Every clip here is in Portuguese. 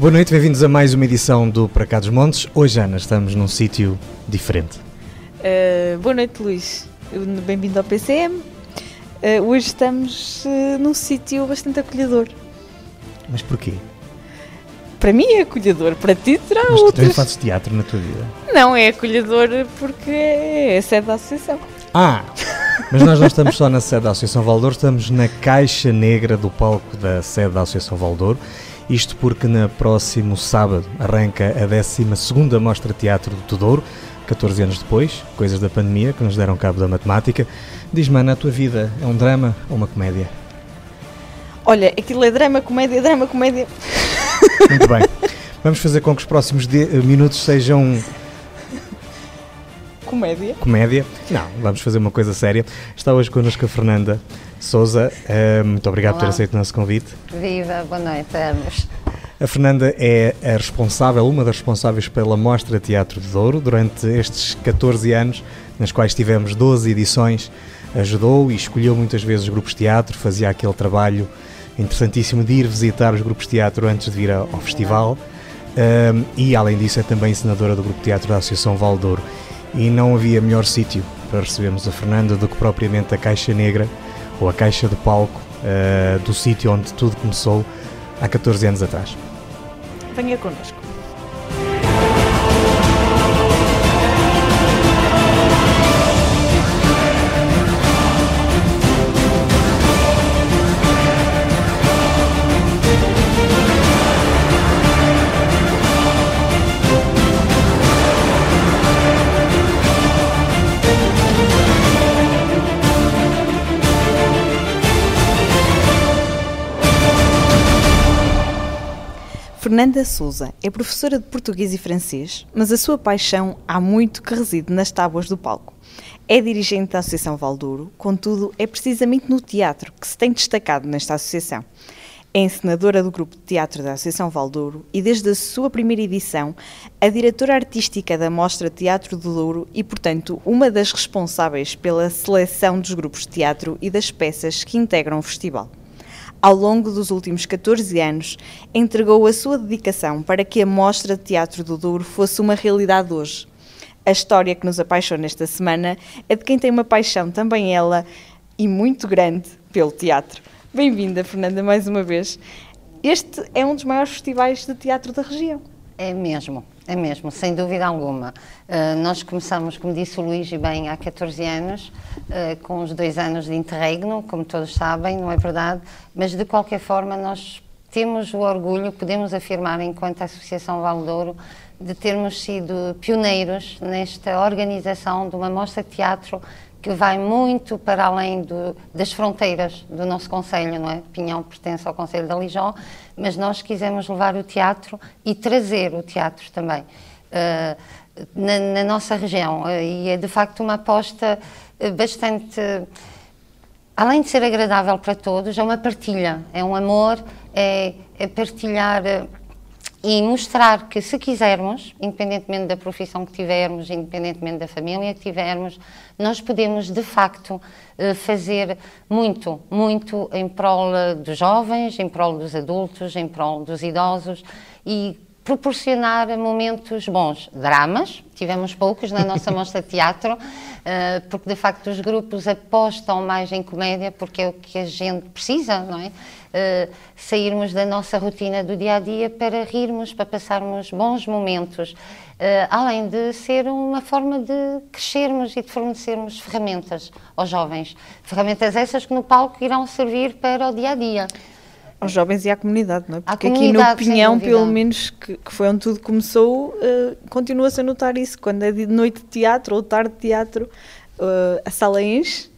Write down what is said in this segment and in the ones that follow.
Boa noite, bem-vindos a mais uma edição do Para Cá dos Montes. Hoje, Ana, estamos num sítio diferente. Uh, boa noite, Luís. Bem-vindo ao PCM. Uh, eh, hoje estamos uh, num sítio bastante acolhedor. Mas porquê? Para mim é acolhedor, para ti terá Mas outros. tu também fazes teatro na tua vida? Não, é acolhedor porque é sede da associação. Ah, mas nós não estamos só na sede da Associação Valdouro, estamos na caixa negra do palco da sede da Associação Valdouro. Isto porque no próximo sábado arranca a 12ª Mostra Teatro do Tesouro, 14 anos depois, coisas da pandemia que nos deram cabo da matemática. Diz-me, Ana, a tua vida é um drama ou uma comédia? Olha, aquilo é drama, comédia, drama, comédia. Muito bem. Vamos fazer com que os próximos minutos sejam Comédia? Comédia. Não, vamos fazer uma coisa séria. Está hoje connosco a Fernanda Souza. Uh, muito obrigado Olá. por ter aceito o nosso convite. Viva, boa noite a ambos. A Fernanda é a responsável, uma das responsáveis pela Mostra Teatro de Douro durante estes 14 anos, nas quais tivemos 12 edições. Ajudou e escolheu muitas vezes os grupos de teatro, fazia aquele trabalho interessantíssimo de ir visitar os grupos de teatro antes de vir ao festival. Um, e além disso é também senadora do Grupo de Teatro da Associação Valdouro e não havia melhor sítio para recebermos a Fernanda do que propriamente a Caixa Negra ou a Caixa de Palco uh, do sítio onde tudo começou há 14 anos atrás. Venha connosco. Fernanda Souza é professora de português e francês, mas a sua paixão há muito que reside nas tábuas do palco. É dirigente da Associação Valdouro, contudo, é precisamente no teatro que se tem destacado nesta associação. É encenadora do grupo de teatro da Associação Valdouro e, desde a sua primeira edição, a diretora artística da Mostra Teatro do Douro e, portanto, uma das responsáveis pela seleção dos grupos de teatro e das peças que integram o festival ao longo dos últimos 14 anos, entregou a sua dedicação para que a Mostra de Teatro do Douro fosse uma realidade hoje. A história que nos apaixona esta semana é de quem tem uma paixão, também ela, e muito grande, pelo teatro. Bem-vinda, Fernanda, mais uma vez. Este é um dos maiores festivais de teatro da região. É mesmo, é mesmo, sem dúvida alguma. Uh, nós começamos, como disse o Luís, bem, há 14 anos, uh, com os dois anos de interregno, como todos sabem, não é verdade? Mas, de qualquer forma, nós temos o orgulho, podemos afirmar, enquanto Associação Valdouro, de termos sido pioneiros nesta organização de uma mostra de teatro que vai muito para além do, das fronteiras do nosso Conselho, não é? Pinhão pertence ao Conselho da Lijó, mas nós quisemos levar o teatro e trazer o teatro também uh, na, na, nossa região. Uh, e é de facto uma aposta uh, bastante. além de ser agradável para todos, é uma partilha, é um amor, é, é partilhar e mostrar que se quisermos, independentemente da profissão que tivermos, independentemente da família que tivermos, nós podemos de facto eh, fazer muito, muito em prol eh, dos jovens, em prol dos adultos, em prol dos idosos e proporcionar momentos bons. Dramas, tivemos poucos na nossa mostra de teatro, eh, porque de facto os grupos apostam mais em comédia porque é o que a gente precisa, não é? Uh, sairmos da nossa rotina do dia a dia para rirmos, para passarmos bons momentos, uh, além de ser uma forma de crescermos e de fornecermos ferramentas aos jovens. Ferramentas essas que no palco irão servir para o dia a dia aos jovens e à comunidade, não é? Porque aqui no Pinhão, pelo menos, que, que, foi onde tudo começou, uh, continua-se a notar isso. Quando é de noite de teatro ou tarde de teatro, uh, a sala enche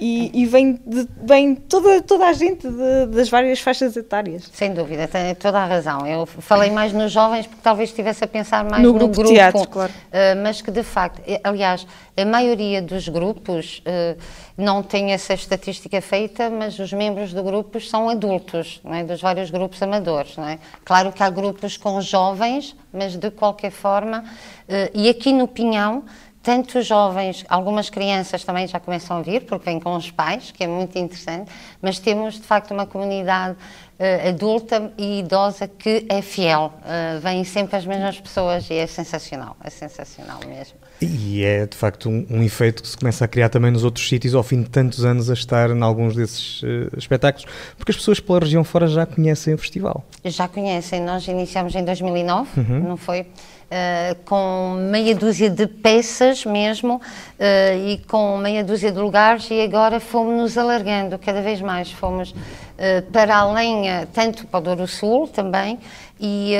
e, e vem, de, vem toda, toda a gente de, das várias faixas etárias. Sem dúvida, tem toda a razão. Eu falei mais nos jovens porque talvez estivesse a pensar mais no, no grupo, grupo teatro, claro. Uh, mas que de facto, eh, aliás, a maioria dos grupos uh, não tem essa estatística feita, mas os membros do grupo são adultos, é? dos vários grupos amadores. É? Claro que há grupos com jovens, mas de qualquer forma, uh, e aqui no Pinhão tanto os jovens, algumas crianças também já começam a vir, porque vêm com os pais, que é muito interessante, mas temos de facto uma comunidade uh, adulta e idosa que é fiel. Uh, vêm sempre as mesmas pessoas e é sensacional, é sensacional mesmo. E é de facto um, um, efeito que se começa a criar também nos outros sítios ao fim de tantos anos a estar em alguns desses uh, espetáculos, porque as pessoas pela região fora já conhecem o festival. Já conhecem, nós iniciamos em 2009, uhum. não foi? Uh, com meia dúzia de peças mesmo uh, e com meia dúzia de lugares e agora fomos nos alargando cada vez mais, fomos uh, para além, tanto para o Douro Sul também e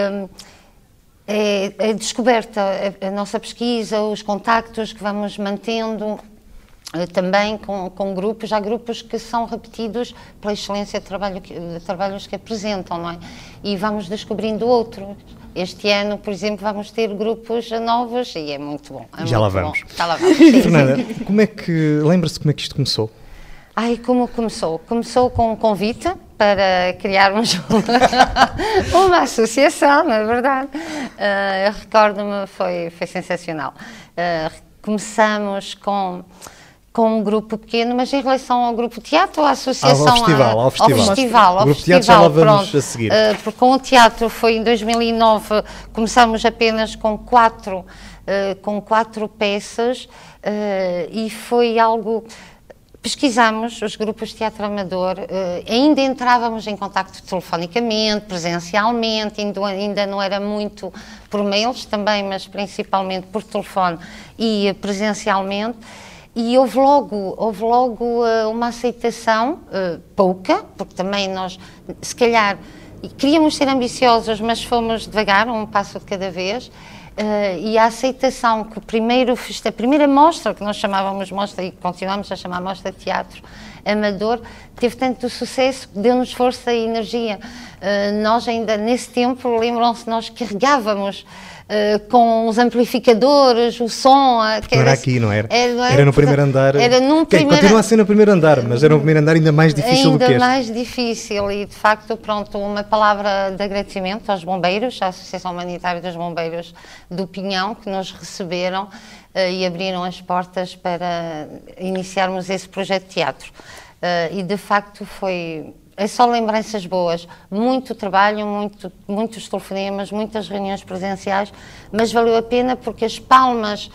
é, é descoberta a, a, nossa pesquisa, os contactos que vamos mantendo também com, com, grupos, há grupos que são repetidos pela excelência de, trabalho, de trabalhos que apresentam, não é? E vamos descobrindo outros. Este ano, por exemplo, vamos ter grupos novos e é muito bom. É Já, muito lá vamos. Já lá vamos. Sim, Fernanda, como é que, lembra-se como é que isto começou? Ai, como começou? Começou com um convite para criarmos uma, associação, na é verdade. Uh, Recordo-me, foi, foi sensacional. Uh, começamos com com um grupo pequeno, mas em relação ao grupo teatro, à associação... Ao festival, ao festival. Ao festival, ao festival, vamos pronto. a seguir. Uh, porque com o teatro foi em 2009, começamos apenas com quatro, uh, com quatro peças uh, e foi algo... Pesquisamos os grupos de teatro amador, ainda entrávamos em contacto telefonicamente, presencialmente, ainda, ainda não era muito por mails também, mas principalmente por telefone e presencialmente e houve logo, houve logo uh, uma aceitação, uh, pouca, porque também nós, se calhar, queríamos ser ambiciosos, mas fomos devagar, um passo de cada vez. Uh, e a aceitação que o primeiro, a primeira mostra, que nós chamávamos mostra e continuamos a chamar mostra de teatro amador, teve tanto sucesso que deu-nos força e energia. Uh, nós ainda, nesse tempo, lembram-se, nós carregávamos Uh, com os amplificadores, o som. Uh, que era, era aqui, não era? Era, era, era no primeiro andar. Era num primeiro... Continua a ser no primeiro andar, mas era no primeiro andar ainda mais difícil ainda do que este. Ainda mais difícil e, de facto, pronto, uma palavra de agradecimento aos bombeiros, à Associação Humanitária dos Bombeiros do Pinhão, que nos receberam uh, e abriram as portas para iniciarmos esse projeto de teatro. e, de facto, foi é só lembranças boas. Muito trabalho, muito, muitos telefonemas, muitas reuniões presenciais, mas valeu a pena porque as palmas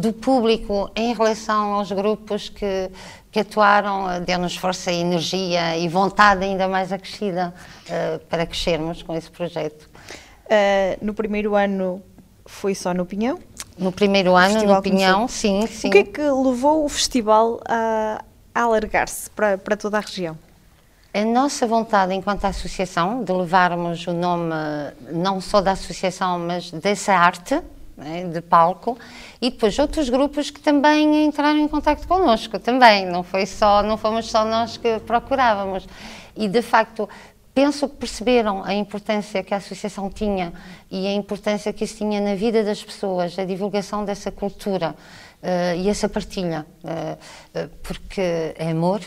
do público em relação aos grupos que, que atuaram eh, deu-nos força e energia e vontade ainda mais acrescida uh, para crescermos com esse projeto. Uh, no primeiro ano foi só no Pinhão? No primeiro ano, no Pinhão, sim, sim. O que é que levou o festival a, a alargar-se para, para toda a região? A nossa vontade, enquanto associação, de levarmos o nome não só da associação, mas dessa arte né, de palco, e depois outros grupos que também entraram em contato connosco, também, não foi só, não fomos só nós que procurávamos. E de facto, penso que perceberam a importância que a associação tinha e a importância que isso tinha na vida das pessoas, a divulgação dessa cultura uh, e essa partilha, uh, porque é amor,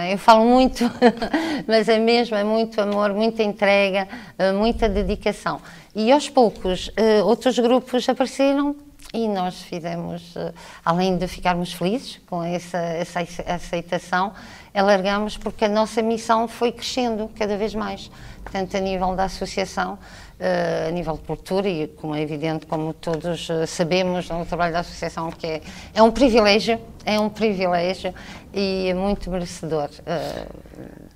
é? eu falo muito, mas é mesmo, é muito amor, muita entrega, muita dedicação. E aos poucos, outros grupos apareceram e nós fizemos, além de ficarmos felizes com essa, essa aceitação, alargamos porque a nossa missão foi crescendo cada vez mais, tanto a nível da associação, a nível de cultura e, como é evidente, como todos uh, sabemos, no trabalho da associação, que é, é um privilégio, é um privilégio e é muito merecedor. Uh,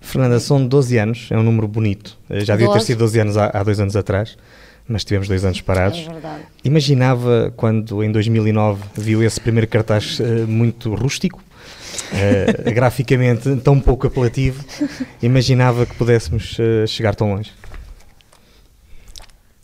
Fernanda, são 12 anos, é um número bonito. Já devia ter sido 12 anos há, há dois anos atrás mas tivemos dois anos parados. É verdade. Imaginava quando em 2009 viu esse primeiro cartaz uh, muito rústico, uh, graficamente tão pouco apelativo, imaginava que pudéssemos uh, chegar tão longe?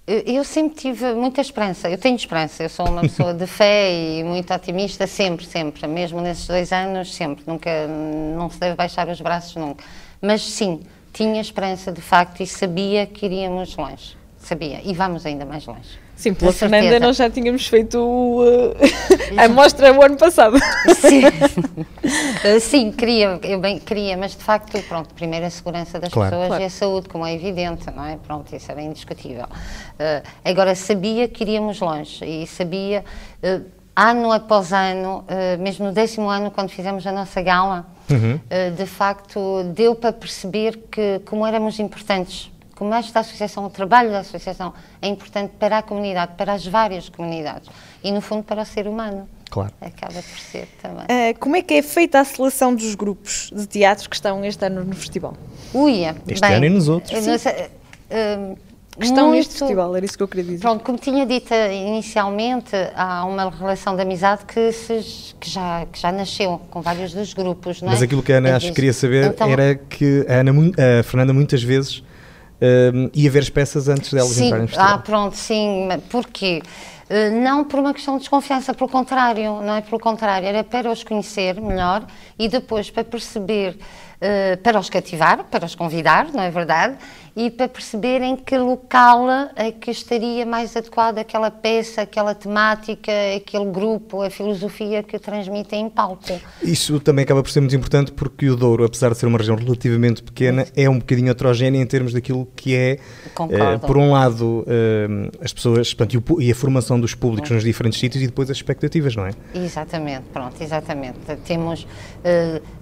Eu sempre tive muita esperança, eu tenho esperança, eu sou uma pessoa de fé e muito otimista, sempre, sempre, mesmo nesses dois anos, sempre, nunca, não se deve baixar os braços nunca. Mas sim, tinha esperança de facto e sabia que iríamos longe, sabia, e vamos ainda mais longe. Sim, pela Fernanda nós já tínhamos feito uh, a mostra o ano passado. Sim, uh, sim queria, eu bem queria, mas de facto, pronto, primeiro a segurança das claro, pessoas claro. e a saúde, como é evidente, não é? Pronto, isso era indiscutível. Uh, agora, sabia que iríamos longe e sabia, uh, ano após ano, uh, mesmo no décimo ano, quando fizemos a nossa gala, uhum. uh, de facto deu para perceber que como éramos importantes, como esta associação, o trabalho da associação é importante para a comunidade, para as várias comunidades e no fundo para o ser humano. Claro. Acaba por ser também. Uh, como é que é feita a seleção dos grupos de teatro que estão este ano no festival? Uia, este bem, ano e nos outros. Sim. Uh, que estão muito, neste festival, era isso que eu queria dizer. Pronto, como tinha dito inicialmente, há uma relação de amizade que, se, que, já, que já nasceu com vários dos grupos. Mas é? aquilo que a Ana acho que queria saber então, era que a, Ana, a Fernanda muitas vezes uh, ia ver as peças antes delas sim, entrarem no festival. Ah, pronto, sim. Porquê? Uh, não por uma questão de desconfiança, pelo contrário, não é pelo contrário, era para os conhecer melhor e depois para perceber uh, para os cativar, para os convidar, não é verdade? E para perceber em que local é que estaria mais adequada aquela peça, aquela temática, aquele grupo, a filosofia que transmitem em palco. Isso também acaba por ser muito importante porque o Douro, apesar de ser uma região relativamente pequena, é um bocadinho heterogénea em termos daquilo que é, uh, por um lado, uh, as pessoas portanto, e, a formação dos públicos nos diferentes sítios e depois as expectativas, não é? Exatamente, pronto, exatamente. Temos,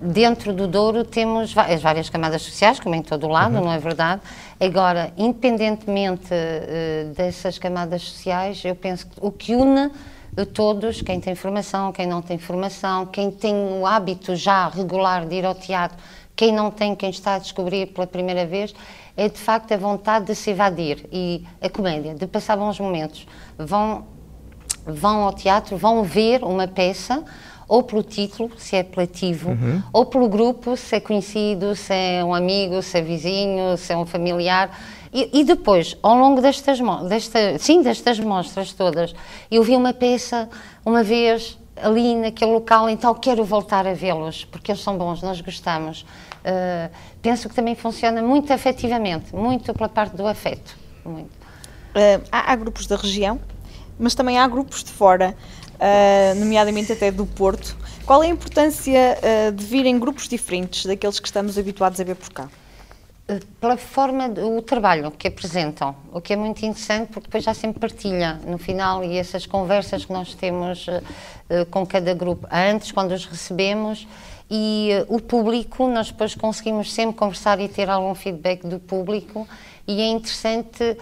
dentro do Douro, temos temos as várias camadas sociais, como em todo o lado, uhum. não é verdade? Agora, independentemente uh, dessas camadas sociais, eu penso que o que une todos, quem tem formação, quem não tem formação, quem tem o hábito já regular de ir ao teatro, quem não tem, quem está a descobrir pela primeira vez, é de facto a vontade de se evadir e a comédia, de passar bons momentos. Vão, vão ao teatro, vão ver uma peça ou pelo título, se é apelativo, uhum. ou pelo grupo, se é conhecido, se é um amigo, se é vizinho, se é um familiar. E, e depois, ao longo destas, desta, sim, destas mostras todas, eu vi uma peça uma vez ali naquele local, então quero voltar a vê-los, porque eles são bons, nós gostamos. Uh, penso que também funciona muito afetivamente, muito pela parte do afeto. Muito. Uh, há, há grupos da região, mas também há grupos de fora uh, nomeadamente até do Porto. Qual é a importância uh, de virem grupos diferentes daqueles que estamos habituados a ver por cá? Ah, pela forma do trabalho que apresentam, o que é muito interessante porque depois já sempre partilha no final e essas conversas que nós temos uh, com cada grupo antes, quando os recebemos, e uh, o público, nós depois conseguimos sempre conversar e ter algum feedback do público e é interessante uh,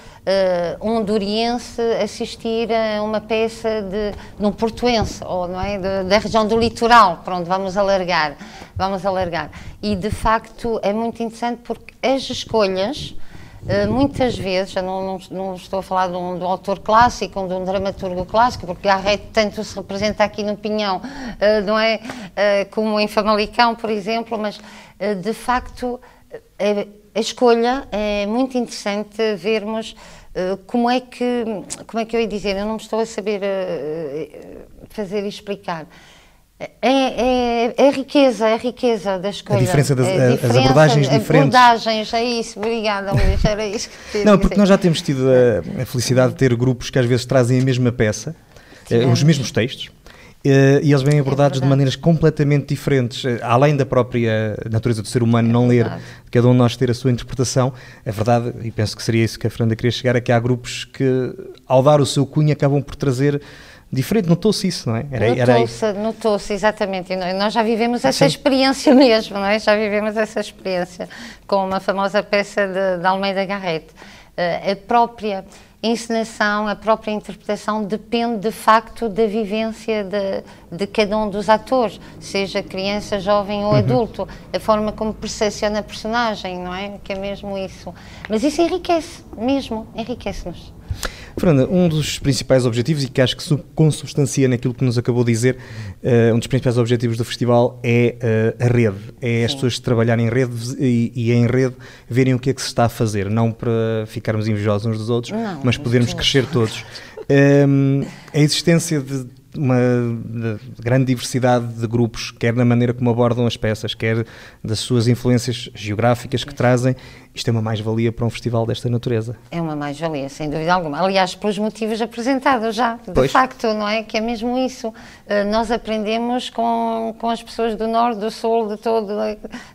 um duriense assistir a uma peça de, de um portuense, ou não é, de, da região do litoral, pronto, vamos alargar, vamos alargar. E de facto é muito interessante porque as escolhas, Uh, muitas vezes, já não, não, não, estou a falar de um, de um autor clássico, ou de um dramaturgo clássico, porque Garrett tanto se representa aqui no Pinhão, uh, não é? Uh, como em Famalicão, por exemplo, mas de facto a escolha é muito interessante vermos uh, como é que como é que eu ia dizer? Eu não estou a saber uh, fazer e explicar. É, é, é, a riqueza, é a riqueza da escolha. A diferença das é a diferença, as abordagens diferentes. abordagens, é isso, obrigada Luís, era isso que Não, porque nós já temos tido a, a, felicidade de ter grupos que às vezes trazem a mesma peça, eh, os mesmos textos, e eles vêm abordados é de maneiras completamente diferentes, uh, além da própria natureza do ser humano é não ler, cada um de nós ter a sua interpretação. A verdade, e penso que seria isso que a Fernanda queria chegar, é que há grupos que, ao dar o seu cunho, acabam por trazer diferente. Notou-se isso, não é? Notou-se, notou-se, exatamente. E nós já vivemos essa Sim. experiência mesmo, não é? Já vivemos essa experiência com uma famosa peça de, de Almeida Garrett. Uh, a própria encenação, a própria interpretação depende de facto da vivência de, de cada um dos atores, seja criança, jovem ou uhum. adulto, a forma como percepciona a personagem, não é? Que é mesmo isso. Mas isso enriquece, mesmo, enriquece-nos. Fernanda, um dos principais objetivos, e que acho que consubstancia naquilo que nos acabou de dizer, uh, um dos principais objetivos do festival é uh, a rede. É Sim. as pessoas trabalharem em rede e, e, em rede verem o que é que se está a fazer, não para ficarmos invejosos uns dos outros, não, mas podermos crescer todos. Um, ehm, a existência de uma grande diversidade de grupos, quer na maneira como abordam as peças, quer das suas influências geográficas que trazem. Isto é uma mais-valia para um festival desta natureza. É uma mais-valia, sem dúvida alguma. Aliás, pelos motivos apresentados já, de pois. facto, não é? Que é mesmo isso. Eh, nós aprendemos com, com as pessoas do Norte, do Sul, de todo,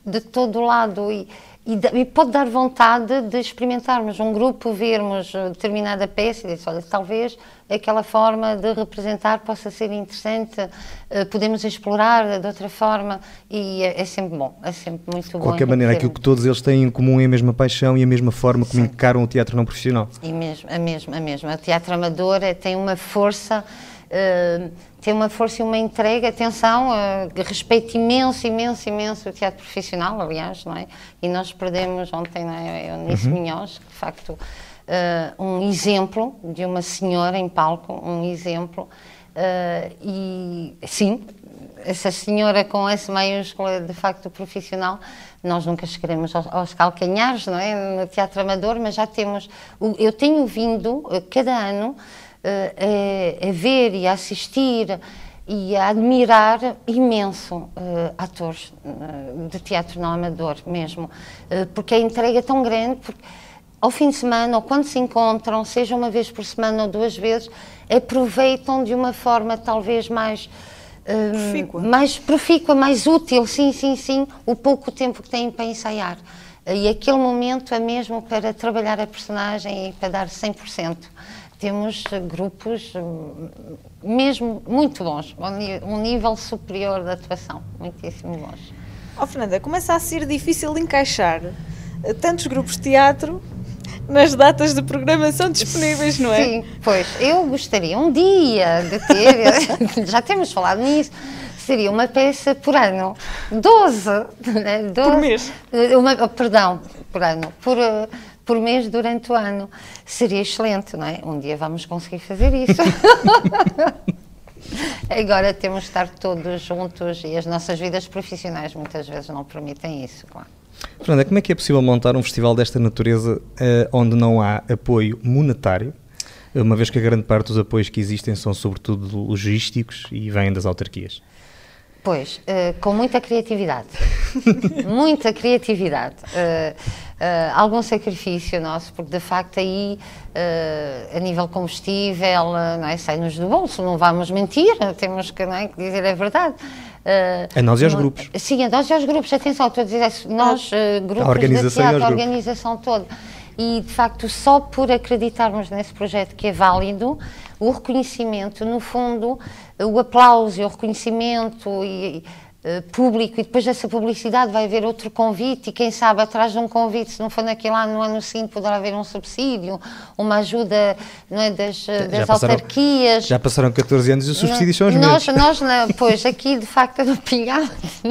de todo lado. E, e, pode dar vontade de experimentarmos um grupo, vermos determinada peça e dizer, olha, talvez aquela forma de representar possa ser interessante, uh, podemos explorar de outra forma e é, é, sempre bom, é sempre muito bom. De qualquer maneira, aquilo que todos eles têm em comum é a mesma paixão e a mesma forma como Sim. encaram o teatro não profissional. E mesmo, a mesma, a mesma. O teatro amador é, tem uma força... Uh, tem uma força e uma entrega, atenção, uh, respeito imenso, imenso, imenso o teatro profissional, aliás, não é? E nós perdemos ontem, não é? Eunice uhum. Minhoz, de facto, uh, um exemplo de uma senhora em palco, um exemplo, uh, e sim, essa senhora com esse maiúscula de facto profissional, nós nunca chegaremos aos, aos calcanhares, não é? No teatro amador, mas já temos, eu tenho vindo cada ano a, a ver e a assistir e a admirar imenso uh, atores uh, de teatro não amador mesmo, uh, porque a entrega é tão grande, porque ao fim de semana ou quando se encontram, seja uma vez por semana ou duas vezes, aproveitam de uma forma talvez mais profícua. mais profícua, mais útil, sim, sim, sim, o pouco tempo que têm para ensaiar. E aquele momento é mesmo para trabalhar a personagem e para dar 100% temos grupos hum, mesmo muito bons, um nível superior de atuação, muitíssimo bons. Oh, Fernanda, começa a ser difícil encaixar tantos grupos de teatro nas datas de programação disponíveis, não é? Sim, pois. Eu gostaria um dia de ter, já temos falado nisso, seria uma peça por ano. 12, né? 12 por mês? Eh, uma, oh, perdão, por ano. Por, eh, por mês durante o ano. Seria excelente, não é? Um dia vamos conseguir fazer isso. Agora temos de estar todos juntos e as nossas vidas profissionais muitas vezes não permitem isso, claro. Fernanda, como é que é possível montar um festival desta natureza uh, onde não há apoio monetário, uma vez que a grande parte dos apoios que existem são sobretudo logísticos e vêm das autarquias? Pois, uh, com muita criatividade. muita criatividade. Uh, uh, algum sacrifício nosso, porque de facto aí, a nível combustível, não é, sai-nos do bolso, não vamos mentir, temos que, é, que dizer a verdade. a nós e aos grupos. Sim, a nós e aos grupos, atenção, estou a dizer, nós, grupos a organização de teatro, a organização toda e de facto só por acreditarmos nesse projeto que é válido, o reconhecimento, no fundo, o aplauso e o reconhecimento e, uh, público e depois dessa publicidade vai haver outro convite e quem sabe atrás de um convite, se não for naquele ano, no ano seguinte poderá haver um subsídio, uma ajuda é, das, das já autarquias. já passaram 14 anos e os subsídios são os nós, mesmos. Nós, pois, aqui de facto no Pinhal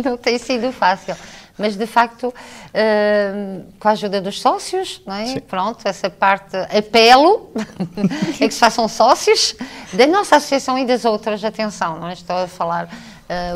não tem sido fácil mas de facto uh, com a ajuda dos sócios, não é? pronto, essa parte, apelo é que se façam sócios da nossa associação e das outras, atenção, não estou a falar,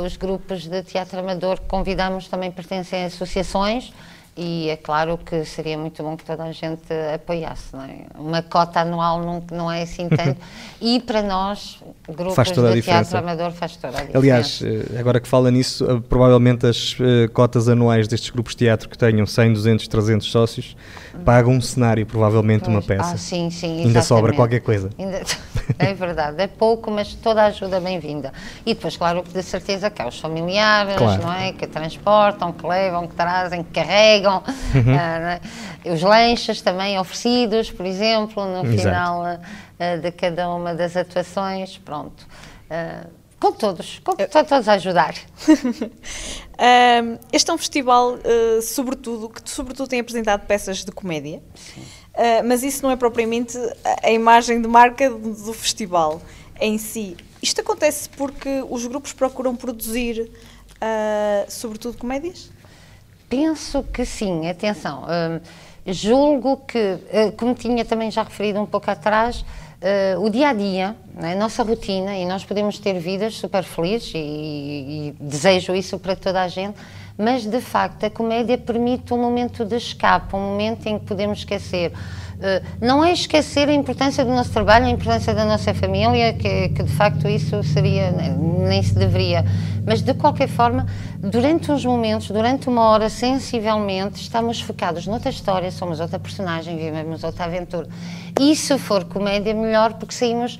os grupos de teatro amador que convidamos também pertencem a associações, e é claro que seria muito bom que toda a gente apoiasse. Não é? Uma cota anual não, não é assim tanto. e para nós, grupos faz toda de teatro amador, faz toda a diferença. Aliás, eh, agora que fala nisso, eh, provavelmente as uh, cotas anuais destes grupos de teatro que tenham 100, 200, 300 sócios pagam um cenário, provavelmente pois. uma peça. Ah, sim, sim, exatamente. Ainda sobra qualquer coisa. Ainda... É verdade, é pouco, mas toda a ajuda é bem-vinda. E depois, claro, de certeza que há os familiares, claro. não é? Que transportam, que levam, que trazem, que carregam. Uhum. Uh, os lanches também oferecidos, por exemplo, no Exato. final uh, de cada uma das atuações. Pronto. Uh, com todos, com todos a ajudar. este é um festival, uh, sobretudo, que sobretudo tem apresentado peças de comédia, uh, mas isso não é propriamente a imagem de marca do, do, festival em si. Isto acontece porque os grupos procuram produzir, uh, sobretudo, comédias? Penso que sim, atenção. julgo que, como tinha também já referido um pouco atrás, uh, o dia a dia, né, a nossa rotina, e nós podemos ter vidas super felizes, e, e, desejo isso para toda a gente, mas de facto a comédia permite um momento de escape, um momento em que podemos esquecer eh, não é esquecer a importância do nosso trabalho, a importância da nossa família, que, que de facto isso seria, nem se deveria, mas de qualquer forma, durante uns momentos, durante uma hora, sensivelmente, estamos focados noutra história, somos outra personagem, vivemos outra aventura. E se for comédia, melhor, porque saímos.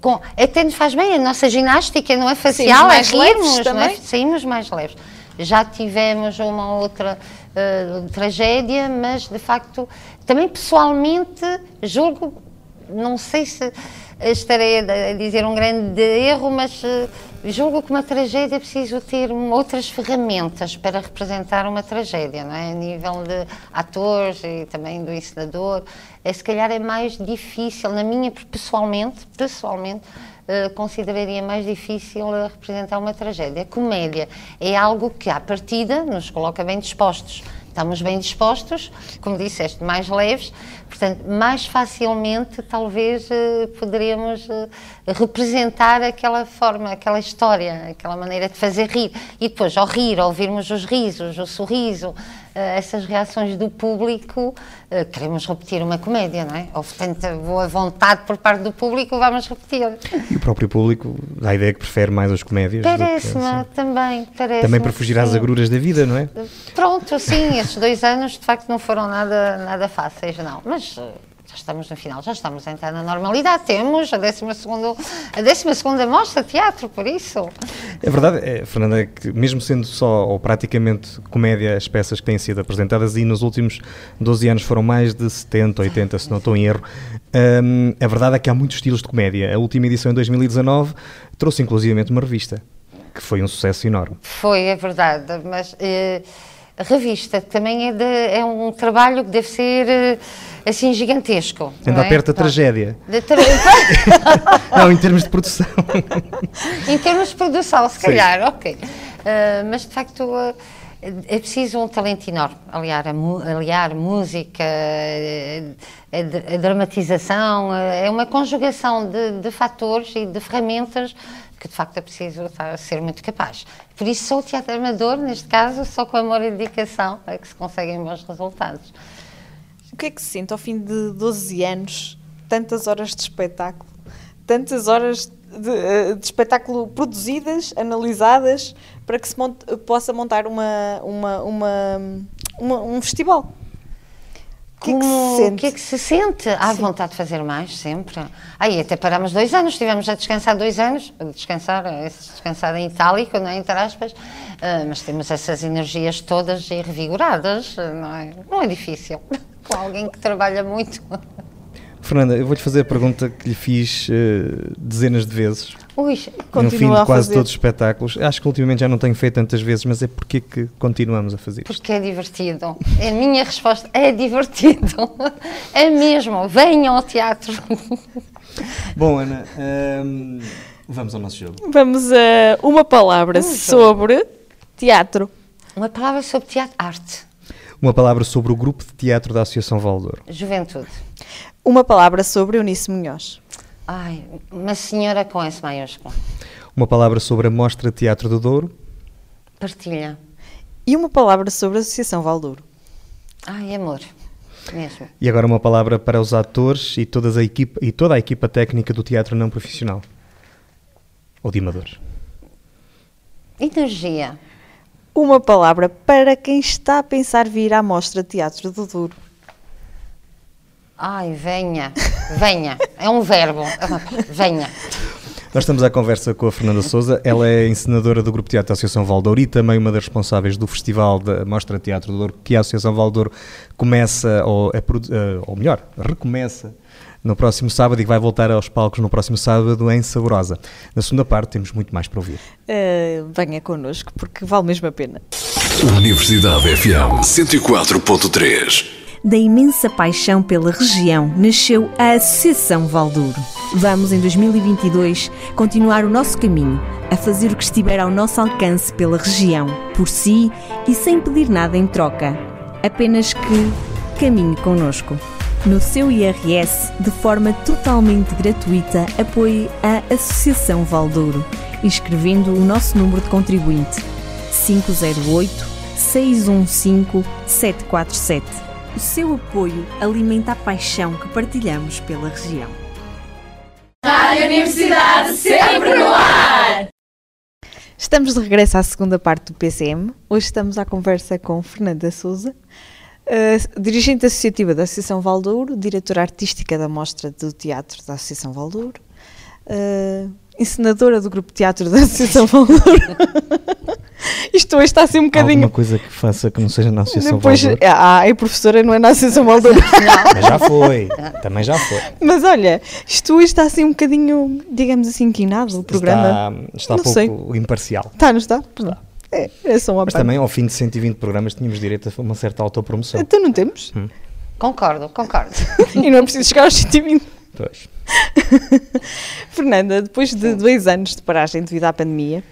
Com, até nos faz bem a nossa ginástica, não é facial, é rirmos, não é? saímos mais leves. Já tivemos uma outra uh, tragédia, mas de facto, também pessoalmente, julgo, não sei se estarei a dizer um grande erro, mas uh, julgo que uma tragédia é preciso ter outras ferramentas para representar uma tragédia, não é? A nível de atores e também do ensinador, é, se calhar é mais difícil, na minha, pessoalmente, pessoalmente, uh, consideraria mais difícil uh, representar uma tragédia. Comédia é algo que, à partida, nos coloca bem dispostos. Estamos bem dispostos, como disseste, mais leves, Portanto, mais facilmente, talvez, eh, poderíamos eh, representar aquela forma, aquela história, aquela maneira de fazer rir. E depois, ao rir, ouvirmos os risos, o sorriso, eh, essas reações do público, queremos repetir uma comédia, não é? Houve tanta boa vontade por parte do público, vamos repetir. E o próprio público dá a ideia que prefere mais as comédias. Parece-me, assim. também. Parece também para fugir às agruras da vida, não é? Pronto, sim, estes dois anos de facto não foram nada, nada fáceis, não. Mas eh, estamos no final, já estamos a entrar na normalidade. Temos a 12 a 12 mostra de teatro, por isso. É verdade, é, Fernanda, que mesmo sendo só ou praticamente comédia as peças que têm sido apresentadas e nos últimos 12 anos foram mais de 70, 80, se não estou em erro, hum, a verdade é que há muitos estilos de comédia. A última edição em 2019 trouxe inclusivamente uma revista, que foi um sucesso enorme. Foi, é verdade, mas. Uh, a revista também é, de, é um trabalho que deve ser eh, assim gigantesco. Anda é? perto da tragédia. Tra... não, em termos de produção. em termos de produção, se calhar, Sim. ok. Uh, mas de facto uh, é preciso um talento enorme. Aliar, a, aliar música, a, a, dramatização, é uma conjugação de, de fatores e de ferramentas que de facto é preciso ser muito capaz. Por isso sou teatro amador, neste caso, só com amor e dedicação é que se conseguem bons resultados. O que é que se sente ao fim de 12 anos, tantas horas de espetáculo, tantas horas de, eh, de espetáculo produzidas, analisadas, para que se monte, possa montar uma, uma, uma, uma um festival? O que, é que, se sente? que é que se sente? Há Sim. vontade de fazer mais, sempre. Aí até parámos dois anos, estivemos a descansar dois anos, a descansar, a descansar em itálico, não é? entre aspas, uh, mas temos essas energias todas e revigoradas, não é? Não é difícil, com alguém que trabalha muito. Fernanda, eu vou-te fazer a pergunta que lhe fiz uh, dezenas de vezes. Ui, no fim de quase todos os espetáculos. Acho que ultimamente já não tenho feito tantas vezes, mas é porque que continuamos a fazer isto? Porque é divertido. A minha resposta é divertido. É mesmo. Venham ao teatro. Bom, Ana, um, ehm, vamos ao nosso jogo. Vamos a uma palavra sobre teatro. Uma palavra sobre teatro, arte. Uma palavra sobre o grupo de teatro da Associação Valdouro. Juventude. Uma palavra sobre Eunice Munhoz. Ai, uma senhora com S maiúsculo. Uma palavra sobre a Mostra Teatro do Douro. Partilha. E uma palavra sobre a Associação Valdouro. Ai, amor. Mesmo. E agora uma palavra para os atores e, todas a equipa, e toda a equipa técnica do teatro não profissional. Ou de amadores. Energia. Uma palavra para quem está a pensar vir à Mostra Teatro do Douro. Ai, venha, venha. É um verbo. Venha. Nós estamos à conversa com a Fernanda Souza. Ela é encenadora do Grupo Teatro da Associação Valdouro e também uma das responsáveis do Festival da Mostra Teatro do Douro, que a Associação Valdouro começa, ou, é, ou melhor, recomeça no próximo sábado e que vai voltar aos palcos no próximo sábado em Saborosa. Na segunda parte temos muito mais para ouvir. Uh, venha connosco, porque vale mesmo a pena. Universidade FM 104.3 da imensa paixão pela região, nasceu a Associação Valdouro. Vamos, em 2022, continuar o nosso caminho, a fazer o que estiver ao nosso alcance pela região, por si e sem pedir nada em troca. Apenas que caminhe conosco. No seu IRS, de forma totalmente gratuita, apoie a Associação Valdouro, inscrevendo o nosso número de contribuinte 508 615 747 o seu apoio alimenta a paixão que partilhamos pela região. Rádio Universidade sempre no ar! Estamos de regresso à segunda parte do PCM. Hoje estamos à conversa com Fernanda Souza, uh, dirigente associativa da Associação Valdouro, diretora artística da Mostra do Teatro da Associação Valdouro, uh, encenadora do Grupo Teatro da Associação Valdouro. Isto hoje está assim um bocadinho. Alguma coisa que faça que não seja na Associação Depois, Valdouro? ah, é professora, não é na Associação Valdouro. Mas já foi, também já foi. Mas olha, isto hoje está assim um bocadinho, digamos assim, inquinado o programa. Está, está Não pouco sei. imparcial. Está, não está? Está. É, é só uma Mas parte. também, ao fim de 120 programas, tínhamos direito a uma certa autopromoção. Então não temos. Concordo, concordo. e não é preciso chegar aos 120. Pois. Fernanda, depois de dois anos de paragem devido à pandemia,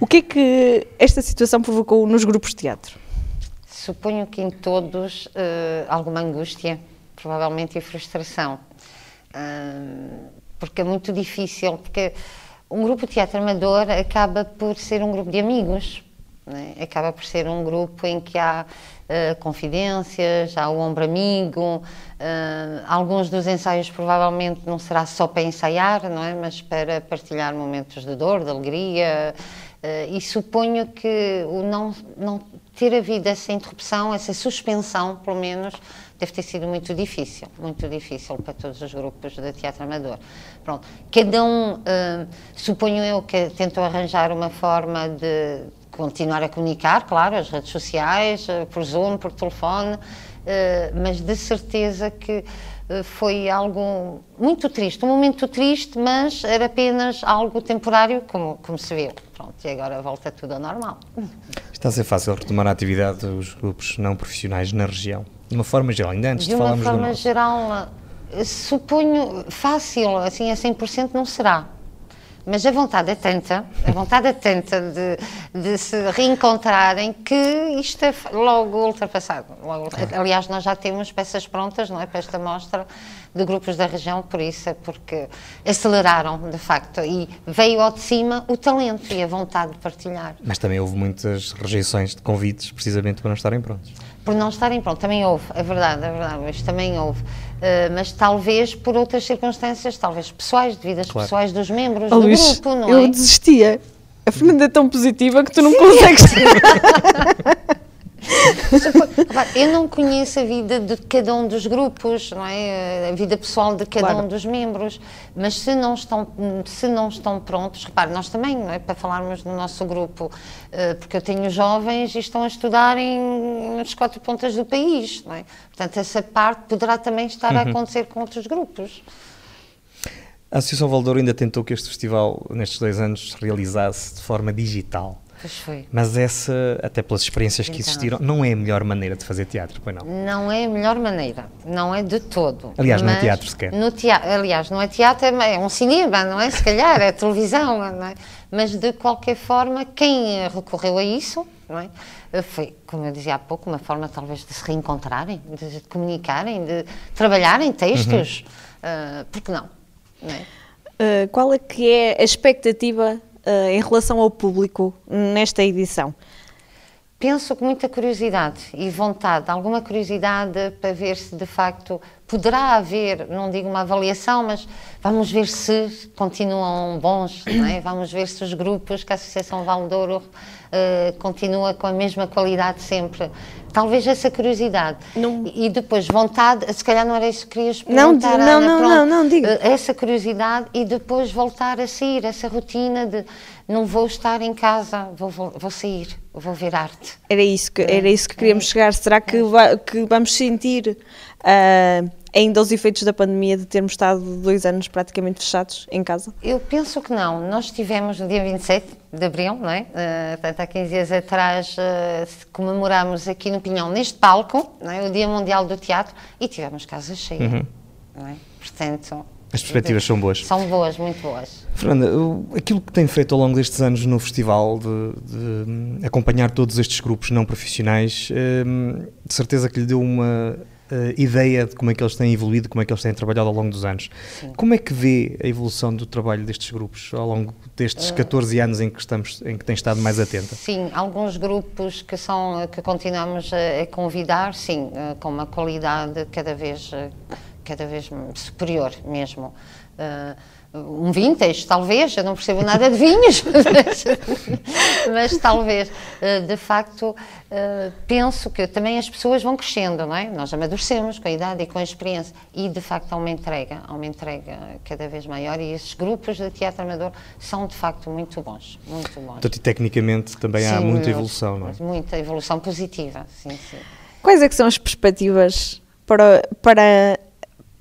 o que é que esta situação provocou nos grupos de teatro? Suponho que em todos eh, alguma angústia, provavelmente e frustração. Ahn, porque é muito difícil, porque um grupo de teatro amador acaba por ser um grupo de amigos, né? acaba por ser um grupo em que há eh, confidências, há o ombro amigo, ah, alguns dos ensaios provavelmente não será só para ensaiar, não é? mas para partilhar momentos de dor, de alegria, eh, e suponho que o não, não ter havido essa interrupção, essa suspensão, pelo menos, deve ter sido muito difícil, muito difícil para todos os grupos de teatro amador. Pronto, cada um, eh, suponho eu que tentou arranjar uma forma de continuar a comunicar, claro, as redes sociais, eh, por Zoom, por telefone, eh, mas de certeza que eh, foi algo muito triste, um momento triste, mas era apenas algo temporário, como, como se viu. Pronto, e agora volta tudo ao normal. Está a ser fácil retomar a atividade dos grupos não profissionais na região. De uma forma geral, ainda antes de, De uma falarmos do forma nosso. geral, eh, suponho fácil, assim a 100% não será. Mas a vontade é tanta, a vontade é tanta de, de se reencontrarem que isto é logo ultrapassado. Logo, aliás, nós já temos peças prontas, não é, para esta mostra de grupos da região, por isso é porque aceleraram, de facto, e veio ao de cima o talento e a vontade de partilhar. Mas também houve muitas rejeições de convites, precisamente para não estarem prontos. Por não estarem pronto, também houve, é verdade, é verdade, mas também houve. Eh, mas talvez por outras circunstâncias, talvez pessoais, devido às Claro. pessoais dos membros Oh, do Luís, grupo, não eu é? desistia. A Fernanda é tão positiva que tu não consegues. Eu não conheço a vida de cada um dos grupos, não é? A vida pessoal de cada Claro. um dos membros, mas se não estão, se não estão prontos, repare, nós também, não é? Para falarmos no nosso grupo, eh, porque eu tenho jovens e estão a estudar em, nas quatro pontas do país, não é? Portanto, essa parte poderá também estar Uhum. a acontecer com outros grupos. A Associação Valdouro ainda tentou que este festival, nestes dois anos, se realizasse de forma digital. Pois foi. Mas essa, até pelas experiências que Então. existiram, não é a melhor maneira de fazer teatro, pois não? Não é a melhor maneira, não é de todo. Aliás, não é teatro sequer. No tea- aliás, não é teatro, é é um cinema, não é? Se calhar, é televisão, não é? Mas de qualquer forma, quem eh, recorreu a isso, não é? Eh, Foi, como eu dizia há pouco, uma forma talvez de se reencontrarem, de comunicarem, de trabalharem textos. Uhum. Uh, por que não? não é? Uh, qual é que é a expectativa uh, em relação ao público nesta edição? Penso com muita curiosidade e vontade, alguma curiosidade para ver se de facto poderá haver, não digo uma avaliação, mas vamos ver se continuam bons, não é? vamos ver se os grupos que a Associação Valdouro eh, continua com a mesma qualidade sempre. Talvez essa curiosidade. Não- E, depois vontade, se calhar não era isso que querias Não, perguntar, di- não, Ana, não, pronto. não, não, diga. Eh, essa curiosidade e depois voltar a sair, essa rotina de não vou estar em casa, vou, vou, vou sair, vou ver arte. Era isso que, era isso que queríamos chegar. Será que, va- que vamos sentir uh, ainda os efeitos da pandemia de termos estado dois anos praticamente fechados em casa? Eu penso que não. Nós tivemos no dia 27 de abril, não é? Eh, portanto, há 15 dias atrás eh, comemorámos aqui no Pinhão, neste palco, não é? o Dia Mundial do Teatro, e tivemos casa cheia. Não é? Portanto. As perspectivas são boas. São boas, muito boas. Fernanda, aquilo que tem feito ao longo destes anos no festival, de, de, hum, acompanhar todos estes grupos não profissionais, hum, de certeza que lhe deu uma ideia de como é que eles têm evoluído, como é que eles têm trabalhado ao longo dos anos. Como é que vê a evolução do trabalho destes grupos ao longo destes 14 anos em que, estamos, em que tem estado mais atenta? Sim, alguns grupos que, são, que continuamos a, convidar, sim, eh, com uma qualidade cada vez, eh, cada vez superior mesmo. Um vintage, talvez, eu não percebo nada de vinhos, mas, mas, talvez, eh, de facto, eh, penso que também as pessoas vão crescendo, não é? Nós amadurecemos com a idade e com a experiência e, de facto, há uma entrega, há uma entrega cada vez maior e esses grupos de teatro amador são, de facto, muito bons, muito bons. Portanto, e tecnicamente também sim, há muita evolução, não é? Muita evolução positiva, sim, sim. Quais é que são as perspectivas para, para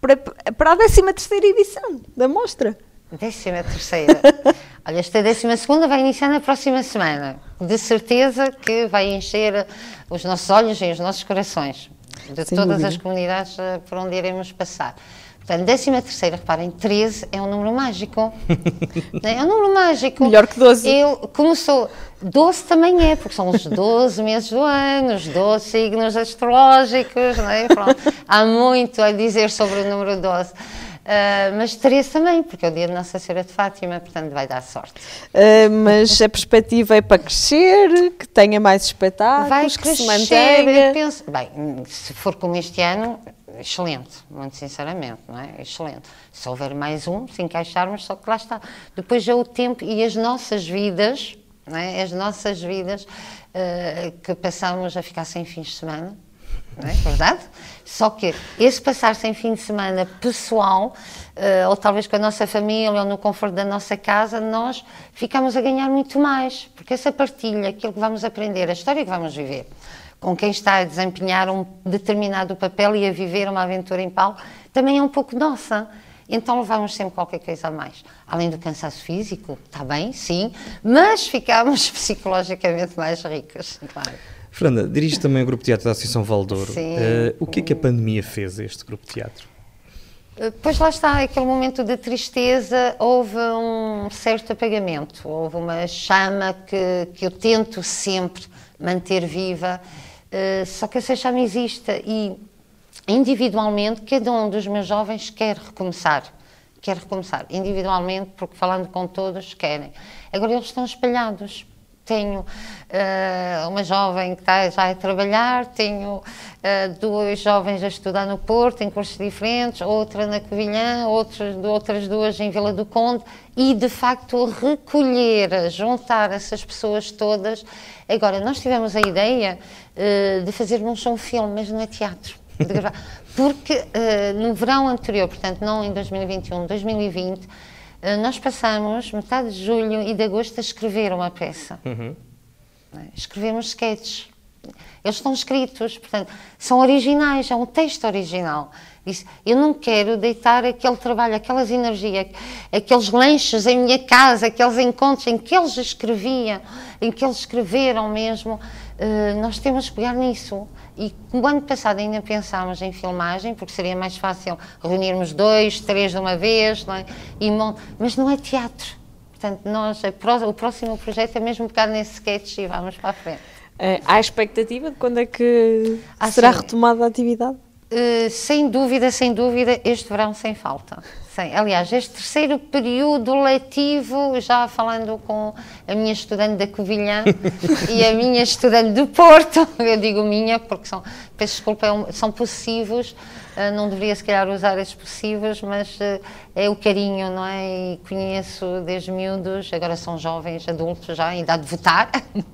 para, para a 13 terceira edição da mostra. Décima terceira. Olha, esta décima segunda vai iniciar na próxima semana. De certeza que vai encher os nossos olhos e os nossos corações de Sem todas dúvida. as comunidades eh, por onde iremos passar. Portanto, décima terceira, reparem, 13 é um número mágico. é um número mágico. Melhor que 12. Eu começou, 12 também é, porque são os 12 meses do ano, os 12 signos astrológicos, não é? Pronto, há muito a dizer sobre o número 12. Uh, ah, mas 13 também, porque é o dia de Nossa Senhora de Fátima, portanto vai dar sorte. Uh, mas a perspectiva é para crescer, que tenha mais espetáculos, vai que crescer, se mantenha. Penso, bem, se for como este ano, excelente, muito sinceramente, não é? Excelente. Se houver mais um, se encaixarmos, só que lá está. Depois é o tempo e as nossas vidas, não é? As nossas vidas uh, que passamos a ficar sem fins de semana, não é verdade? Só que esse passar sem fim de semana pessoal, uh, ou talvez com a nossa família, ou no conforto da nossa casa, nós ficamos a ganhar muito mais, porque essa partilha, aquilo que vamos aprender, a história que vamos viver, com quem está a desempenhar um determinado papel e a viver uma aventura em palco, também é um pouco nossa. Então levamos sempre qualquer coisa a mais. Além do cansaço físico, está bem, sim, mas ficamos psicologicamente mais ricos, claro. Fernanda, dirige também o Grupo de Teatro da Associação Valdouro. Sim. Uh, o que é que a pandemia fez a este Grupo de Teatro? Eh, pois lá está, aquele momento de tristeza, houve um certo apagamento, houve uma chama que, que eu tento sempre manter viva eh, só que essa chama existe e individualmente cada um dos meus jovens quer recomeçar. Quer recomeçar individualmente, porque falando com todos querem. Agora eles estão espalhados. Tenho uh, uma jovem que está já a trabalhar, tenho uh, dois jovens a estudar no Porto, em cursos diferentes, outra na Covilhã, outras, duas em Vila do Conde, e de facto recolher, juntar essas pessoas todas. Agora, nós tivemos a ideia uh, de fazermos um filme, mas não é teatro. Porque no verão anterior, portanto, não em 2021, 2020, uh, nós passamos metade de julho e de agosto a escrever uma peça. Uhum. É? Escrevemos sketches. Eles estão escritos, portanto, são originais, é um texto original. Disse, eu não quero deitar aquele trabalho, aquelas energias, aqueles lanches em minha casa, aqueles encontros em que eles escreviam, em que eles escreveram mesmo. Uh, nós temos que pegar nisso. E no ano passado ainda pensámos em filmagem, porque seria mais fácil reunirmos dois, três de uma vez, não é? e, mas não é teatro. Portanto, nós, o próximo projeto é mesmo pegar nesse sketch e vamos para a frente. Uh, há expectativa de quando é que ah, será sim. retomada a atividade? Uh, sem dúvida, sem dúvida, este verão sem falta. Sem. Aliás, este terceiro período letivo, já falando com a minha estudante da Covilhã e a minha estudante do Porto, eu digo minha porque são, peço desculpa, é são possessivos, uh, não deveria se calhar usar esses possessivos, mas uh, é o carinho, não é? E conheço desde miúdos, agora são jovens, adultos já, em idade de votar,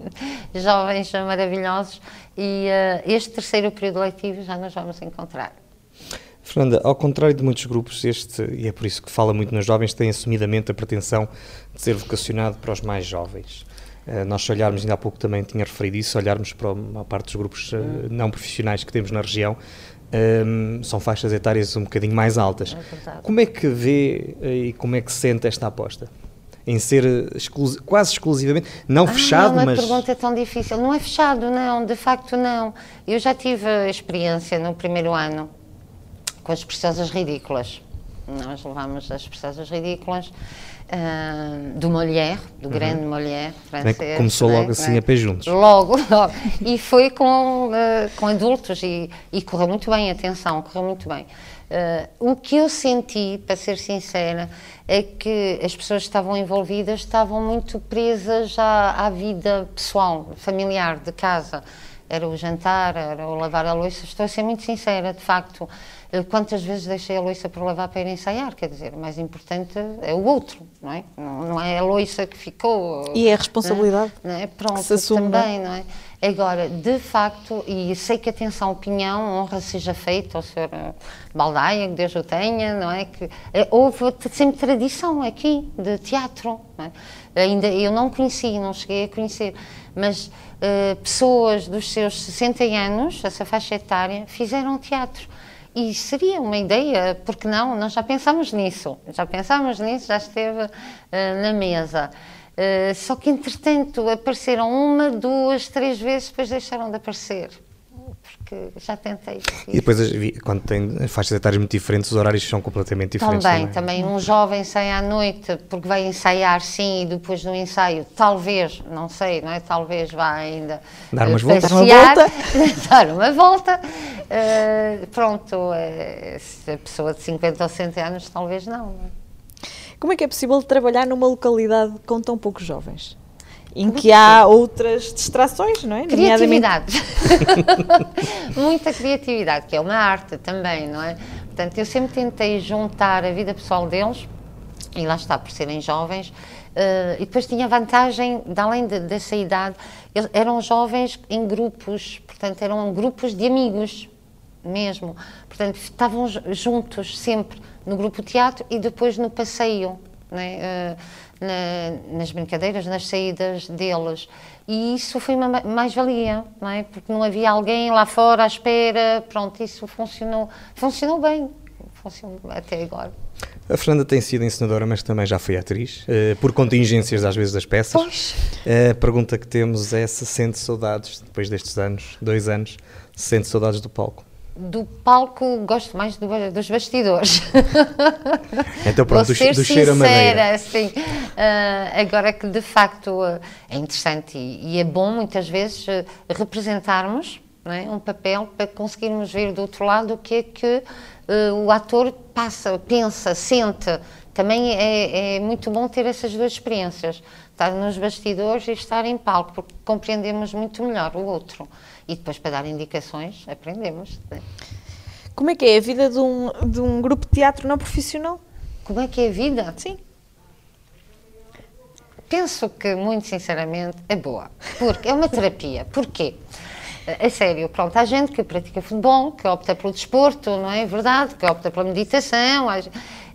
jovens maravilhosos, e uh, este terceiro período letivo já nos vamos encontrar. Fernanda, ao contrário de muitos grupos, este, e é por isso que fala muito nos jovens, tem assumidamente a pretensão de ser vocacionado para os mais jovens. Uh, nós, se olharmos, ainda há pouco também tinha referido isso, se olharmos para a parte dos grupos uh, não profissionais que temos na região, um, são faixas etárias um bocadinho mais altas. É como é que vê e como é que sente esta aposta? Em ser exclu quase exclusivamente, não ah, fechado, não, mas... A pergunta é tão difícil. Não é fechado, não, de facto não. Eu já tive a experiência no primeiro ano com as preciosas ridículas. Nós levámos as preciosas ridículas uh, do Molière, do uhum. grande Molière francês. Começou logo assim é? a pé juntos. Logo, logo. E foi com, uh, com adultos e, e correu muito bem, atenção, correu muito bem. Uh, o que eu senti, para ser sincera, é que as pessoas que estavam envolvidas estavam muito presas à, à vida pessoal, familiar, de casa. Era o jantar, era o lavar a louça. Estou a ser muito sincera, de facto. Eh, quantas vezes deixei a louça para lavar para ir ensaiar? Quer dizer, o mais importante é o outro, não é? Não, não é a louça que ficou. E é a responsabilidade. Não é? Pronto, se assume, também, não é? Agora, de facto, e sei que atenção, opinião, honra seja feita ao Sr. Baldaia, que Deus o tenha, não é? Que eh, houve sempre tradição aqui de teatro, não é? Ainda eu não conheci, não cheguei a conhecer, mas uh, pessoas dos seus 60 anos, essa faixa etária, fizeram teatro. E seria uma ideia, porque não? Nós já pensámos nisso, já pensámos nisso, já esteve uh, na mesa. Uh, só que, entretanto, apareceram uma, duas, três vezes, depois deixaram de aparecer. Porque já tentei. E depois, quando tem faixas etárias muito diferentes, os horários são completamente diferentes. Também, também. também um jovem sai à noite porque vai ensaiar, sim, e depois no ensaio, talvez, não sei, não é? Talvez vá ainda. Dar umas voltas. Uma volta. dar uma volta. Uh, pronto, uh, se a pessoa de 50 ou 60 anos, talvez não. não é? Como é que é possível trabalhar numa localidade com tão poucos jovens? Em que há outras distrações, não é? Criatividade. Muita criatividade, que é uma arte também, não é? Portanto, eu sempre tentei juntar a vida pessoal deles, e lá está, por serem jovens, uh, e depois tinha vantagem, de além de, dessa idade, eles eram jovens em grupos, portanto, eram grupos de amigos mesmo. Portanto, estavam juntos sempre no grupo teatro e depois no passeio, né? uh, na, nas brincadeiras, nas saídas deles. E isso foi uma mais-valia, não é? Porque não havia alguém lá fora à espera, pronto, isso funcionou, funcionou bem, funcionou até agora. A Fernanda tem sido encenadora, mas também já foi atriz, uh, por contingências às vezes das peças. Pois. Uh, a pergunta que temos é se sente saudades, depois destes anos, dois anos, se sente saudades do palco do palco gosto mais do, dos bastidores. Então pronto, Vou ser do, do sincera. Uh, agora que de facto uh, é interessante e, e, é bom muitas vezes uh, representarmos é, um papel para conseguirmos ver do outro lado o que é que o ator passa, pensa, sente. Também é, é muito bom ter essas duas experiências, estar nos bastidores e estar em palco, porque compreendemos muito melhor o outro. E depois, para dar indicações, aprendemos. Como é que é a vida de um, de um grupo de teatro não profissional? Como é que é a vida? Sim. Penso que, muito sinceramente, é boa. Porque é uma terapia. Porquê? É sério, pronto, há gente que pratica futebol, que opta pelo desporto, não é verdade? Que opta pela meditação,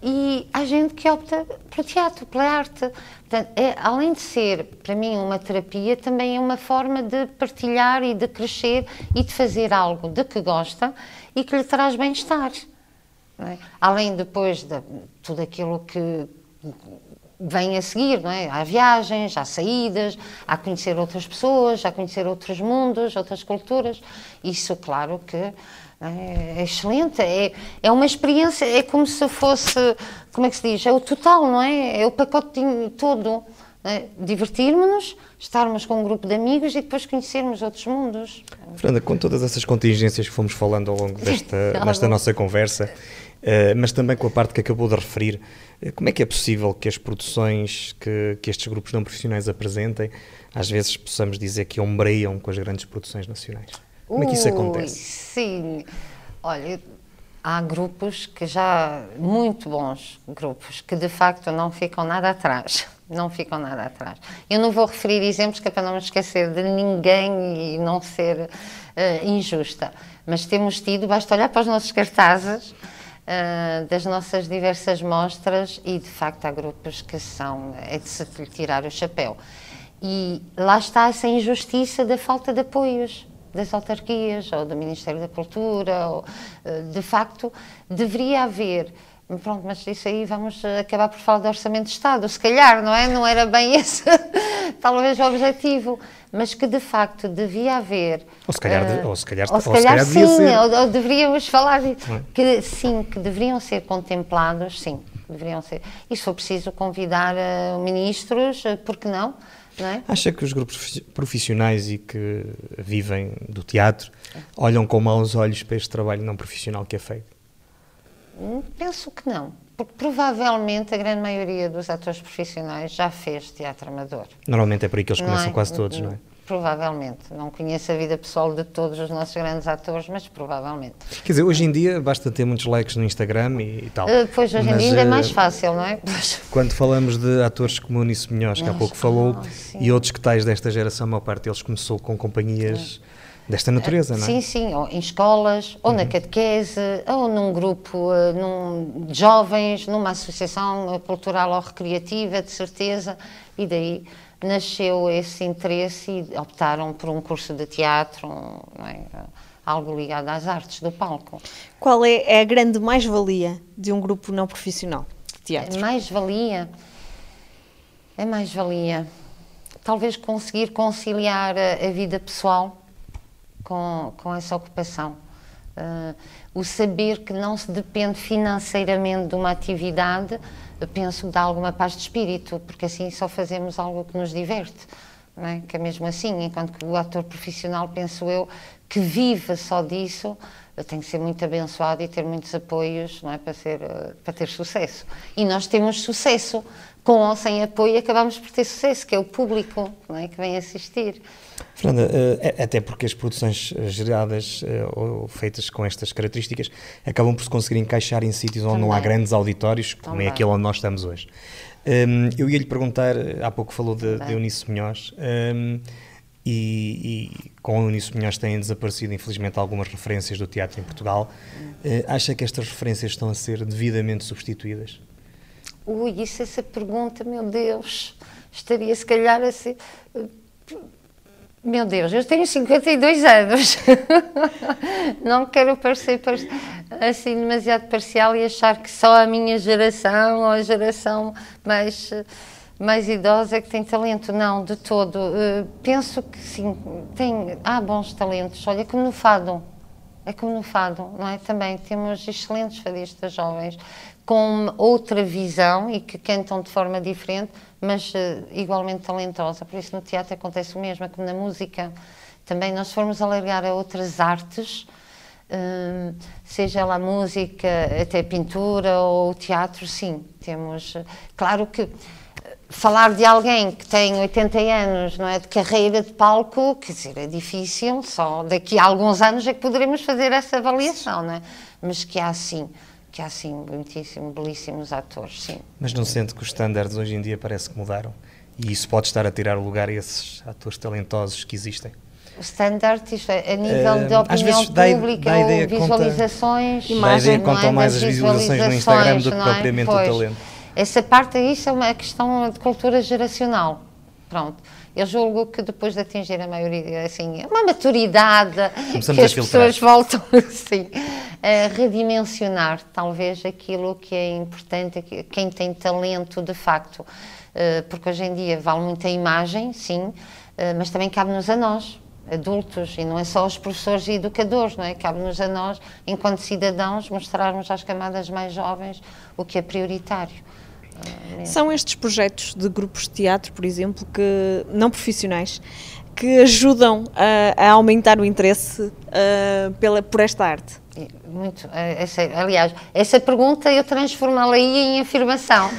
e há gente que opta pelo teatro, pela arte. Portanto, é, além de ser, para mim, uma terapia, também é uma forma de partilhar e de crescer e de fazer algo de que gosta e que lhe traz bem-estar. É? Além depois de tudo aquilo que vem a seguir, não é? Há viagens, há saídas, há conhecer outras pessoas, há conhecer outros mundos, outras culturas. Isso, claro que é, é excelente, é, é uma experiência, é como se fosse, como é que se diz, é o total, não é? É o pacotinho todo. É? Divertirmos-nos, estarmos com um grupo de amigos e depois conhecermos outros mundos. Fernanda, com todas essas contingências que fomos falando ao longo desta, desta nossa conversa, uh, mas também com a parte que acabou de referir, uh, como é que é possível que as produções que, que estes grupos não profissionais apresentem, às vezes possamos dizer que ombreiam com as grandes produções nacionais? Como é que isso acontece? Sim, olha, há grupos que já, muito bons grupos, que de facto não ficam nada atrás. Não ficam nada atrás. Eu não vou referir exemplos que é para não me esquecer de ninguém e não ser uh, injusta. Mas temos tido, basta olhar para os nossos cartazes uh, das nossas diversas mostras e de facto há grupos que são, é de se tirar o chapéu. E lá está essa injustiça da falta de apoios das autarquias ou do Ministério da Cultura. Ou, eh, de facto, deveria haver. Pronto, mas isso aí vamos acabar por falar do Orçamento de Estado, se calhar, não é? Não era bem esse, talvez, o objetivo, mas que de facto devia haver. Ou se calhar, uh, ou se calhar, ou se calhar, ou se calhar sim, ou, ou, deveríamos falar de, é? que sim, que deveriam ser contemplados, sim, deveriam ser. E se for preciso convidar uh, ministros, uh, por que não? É? Acha que os grupos profissionais e que vivem do teatro olham com maus olhos para este trabalho não profissional que é feito? Hum, penso que não. Porque provavelmente a grande maioria dos atores profissionais já fez teatro amador. Normalmente é por aí que eles começam é? quase todos, não é? Provavelmente. Não conheço a vida pessoal de todos os nossos grandes atores, mas provavelmente. Quer dizer, hoje em dia basta ter muitos likes no Instagram e, e tal. Uh, pois, hoje em dia ainda é mais fácil, não é? Quando falamos de atores como o Nisso Munhoz, que há pouco falou, oh, e outros que tais desta geração, a maior parte deles começou com companhias desta natureza, não é? Sim, sim, ou em escolas, ou uhum. na catequese, ou num grupo uh, num, de jovens, numa associação cultural ou recreativa, de certeza, e daí nasceu esse interesse e optaram por um curso de teatro, é? algo ligado às artes do palco. Qual é, é a grande mais-valia de um grupo não profissional de teatro? Mais-valia? É mais-valia. Talvez conseguir conciliar a, a vida pessoal com, com essa ocupação. Uh, o saber que não se depende financeiramente de uma atividade, penso dá alguma paz de espírito, porque assim só fazemos algo que nos diverte. É? Que é mesmo assim, enquanto que o ator profissional, penso eu, que vive só disso, tem que ser muito abençoado e ter muitos apoios é? para, ser, para ter sucesso. E nós temos sucesso. Com ou sem apoio, acabamos por ter sucesso, que é o público é? que vem assistir. Fernanda, uh, até porque as produções eh, geradas uh, ou feitas com estas características acabam por se conseguir encaixar em sítios onde Também. não há grandes auditórios, como Também. é aquele onde nós estamos hoje. Um, eu ia lhe perguntar, há pouco falou de, de Eunice Munhoz, um, e, e, com a Eunice Munhoz têm desaparecido, infelizmente, algumas referências do teatro em Portugal. Uh, acha que estas referências estão a ser devidamente substituídas? Ui, isso, essa pergunta, meu Deus, estaria se calhar a ser meu Deus, eu tenho 52 anos. não quero parecer assim demasiado parcial e achar que só a minha geração ou a geração mais, mais idosa é que tem talento. Não, de todo. Uh, penso que sim, tem, há bons talentos. Olha, como no fado. É como no fado, não é? Também temos excelentes fadistas jovens com outra visão e que cantam de forma diferente, mas uh, igualmente talentosa. Por isso no teatro acontece o mesmo, é como na música. Também nós formos alargar a outras artes, uh, seja ela a música, até pintura ou teatro, sim, temos... Uh, claro que falar de alguém que tem 80 anos, não é, de carreira de palco, quer dizer, é difícil, só daqui a alguns anos é que poderemos fazer essa avaliação, não é? Mas que há, sim, que há sim muitíssimos, belíssimos atores, sim. Mas não sente que os estándares hoje em dia parece que mudaram? E isso pode estar a tirar o lugar a esses atores talentosos que existem? O standard, isto é, a nível uh, de opinião pública, dá, dá visualizações, conta, imagem, dá contam é? mais as visualizações no Instagram do que é? propriamente pois, o talento. Essa parte, isso é uma questão de cultura geracional. Pronto. Eu julgo que depois de atingir a maioria, assim, uma maturidade, Começamos que as pessoas voltam, assim, a redimensionar talvez aquilo que é importante, quem tem talento de facto, eh, porque hoje em dia vale muito a imagem, sim, eh, mas também cabe-nos a nós, adultos, e não é só aos professores e educadores, não é? Cabe-nos a nós, enquanto cidadãos, mostrarmos às camadas mais jovens o que é prioritário. Eh, São estes projetos de grupos de teatro, por exemplo, que não profissionais, que ajudam a, a aumentar o interesse uh, pela, por esta arte? Muito, é, é aliás, essa pergunta eu transformá-la em afirmação.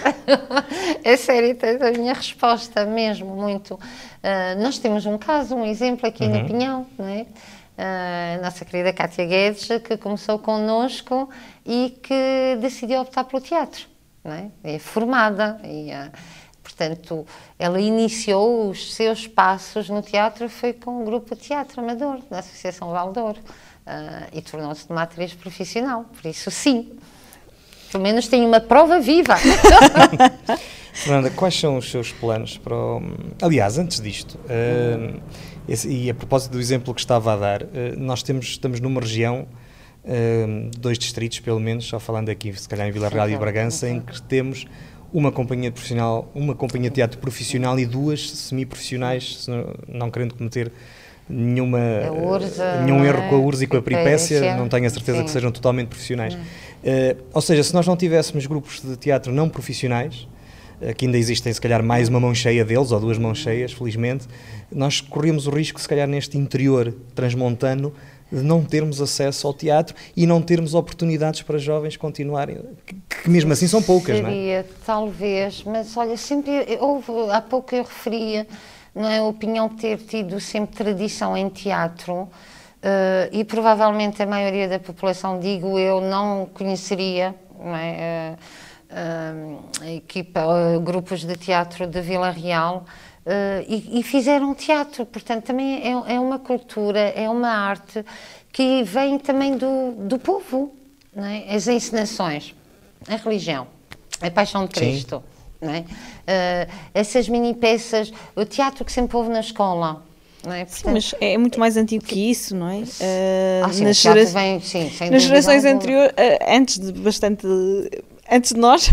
é sério, é a minha resposta mesmo, muito. Uh, nós temos um caso, um exemplo aqui uhum. no Pinhão, não é? Uh, a nossa querida Cátia Guedes, que começou connosco e que decidiu optar pelo teatro. É? é formada e, uh, portanto, ela iniciou os seus passos no teatro foi com o grupo teatro amador da Associação Valdor uh, e tornou-se uma atriz profissional. Por isso, sim, pelo menos tem uma prova viva. Fernanda, quais são os seus planos para o... Aliás, antes disto, uh, esse, e a propósito do exemplo que estava a dar, uh, nós temos, estamos numa região, dois distritos pelo menos, só falando aqui, se calhar em Vila Real e Bragança, em que temos uma companhia profissional, uma companhia de teatro profissional e duas semi-profissionais, não, querendo cometer nenhuma, Urza, nenhum erro com a URSS e com a Peripécia, não tenho a certeza Sim. que sejam totalmente profissionais. Uh, ou seja, se nós não tivéssemos grupos de teatro não profissionais, uh, que ainda existem se calhar mais uma mão cheia deles, ou duas mãos cheias, felizmente, nós corríamos o risco, se calhar neste interior transmontano, de não termos acesso ao teatro e não termos oportunidades para jovens continuarem, que, que mesmo assim são poucas, Seria, não é? talvez, mas olha, sempre houve, há pouco eu referia não é? O Pinhão ter tido sempre tradição em teatro Uh, e provavelmente a maioria da população, digo eu, não conheceria não é? uh, uh, a equipa, grupos de teatro de Vila Real e, e, fizeram teatro. Portanto, também é, é, uma cultura, é uma arte que vem também do, do povo. Não é? As encenações, a religião, a paixão de Cristo. Não é? essas mini peças, o teatro que sempre houve na escola é? Portanto, sim, mas é muito mais antigo que isso, não é? Uh, ah, sim, nas, gera... vem, sim, nas gerações anteriores, uh, antes de bastante antes de nós,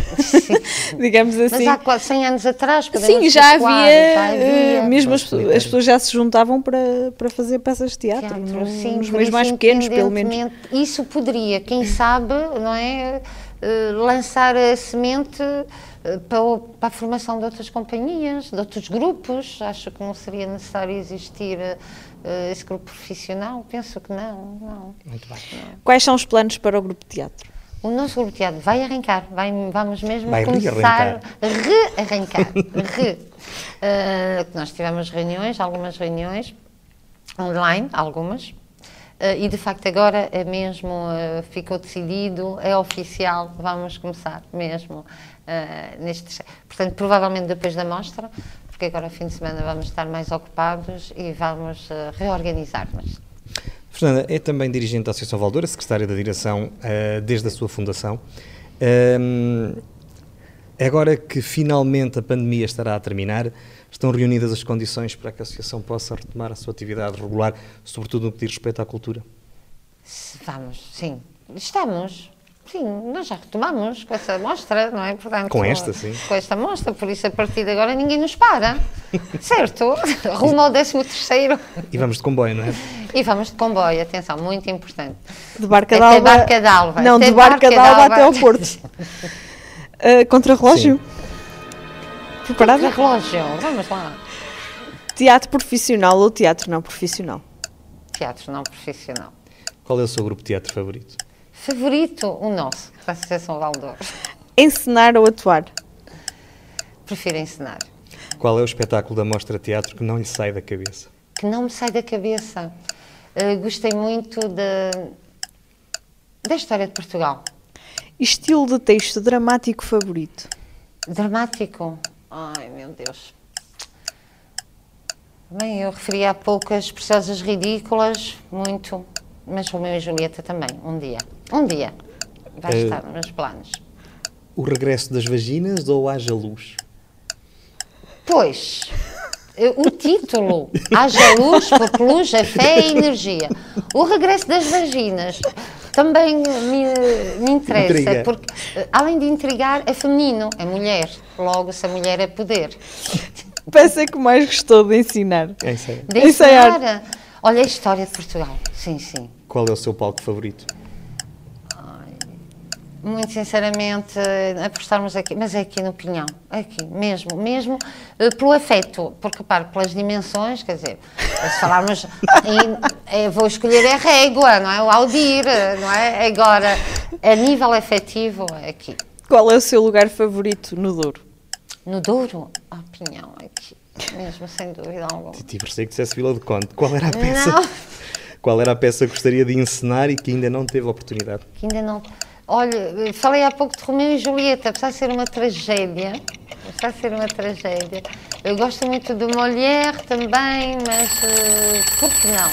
digamos assim. Mas há 100 anos atrás, Sim, já havia, já havia, mesmo as, as, pessoas já se juntavam para, para fazer peças de teatro, teatro no, sim, nos meios mais pequenos, pelo menos. Isso poderia, quem sabe, não é, uh, lançar a semente eh, para, para, a formação de outras companhias, de outros grupos. Acho que não seria necessário existir esse grupo profissional. Penso que não. não. Muito bem. Quais são os planos para o grupo de teatro? O nosso teatro vai arrancar, vai, vamos mesmo vai começar a rearrancar. re. Uh, nós tivemos reuniões, algumas reuniões, online, algumas, Uh, e de facto agora é mesmo uh, ficou decidido, é oficial, vamos começar mesmo uh, neste. Portanto, provavelmente depois da mostra, porque agora fim de semana vamos estar mais ocupados e vamos reorganizar-nos. Fernanda é também dirigente da Associação Valdora, secretária da direção desde a sua fundação. Um, agora que finalmente a pandemia estará a terminar, estão reunidas as condições para que a Associação possa retomar a sua atividade regular, sobretudo no que diz respeito à cultura? Vamos, sim. Estamos. Sim, nós já retomamos com essa mostra, não é? Portanto, com esta, sim. Com esta mostra, por isso a partir de agora ninguém nos para, certo? Rumo ao 13 terceiro. E vamos de comboio, não é? E vamos de comboio, atenção, muito importante. De Barca d'Alva. Barca d'Alva. Não, de Barca d'Alva até ao Porto. uh, contra relógio? Sim. Preparada? relógio, vamos lá. Teatro profissional ou teatro não profissional? Teatro não profissional. Qual é o seu grupo de teatro favorito? Favorito? O nosso, da Associação Valdor. Encenar ou atuar? Prefiro encenar. Qual é o espetáculo da Mostra Teatro que não lhe sai da cabeça? Que não me sai da cabeça. Uh, gostei muito de, da história de Portugal. Estilo de texto dramático favorito? Dramático? Ai, meu Deus. Bem, eu referi há pouco as preciosas ridículas, muito, mas Romeu e Julieta também, um dia. Um dia. Vai uh, estar nos planos. O regresso das vaginas ou haja luz? Pois, eh, o título, haja luz, porque luz é fé e energia. O regresso das vaginas também me, me interessa, Intriga. porque eh, além de intrigar, é feminino, é mulher. Logo, se a mulher é poder. Peça que mais gostou de ensinar. É ensaiar. De ensinar. Olha a história de Portugal. Sim, sim. Qual é o seu palco favorito? muito sinceramente, apostarmos aqui, mas é aqui no Pinhão, é aqui, mesmo, mesmo uh, pelo afeto, porque, repare, pelas dimensões, quer dizer, se falarmos, em, é, vou escolher a régua, não é? O Aldir, não é? Agora, a nível afetivo, é aqui. Qual é o seu lugar favorito no Douro? No Douro? Ah, Pinhão, aqui, mesmo, sem dúvida alguma. Titi, parecia que dissesse Vila do Conde. Qual era a peça? Não. Qual era a peça que gostaria de encenar e que ainda não teve oportunidade? Que ainda não Olha, falei há pouco de Romeu e Julieta, apesar de ser uma tragédia, apesar de ser uma tragédia. Eu gosto muito de Molière também, mas uh, por que não?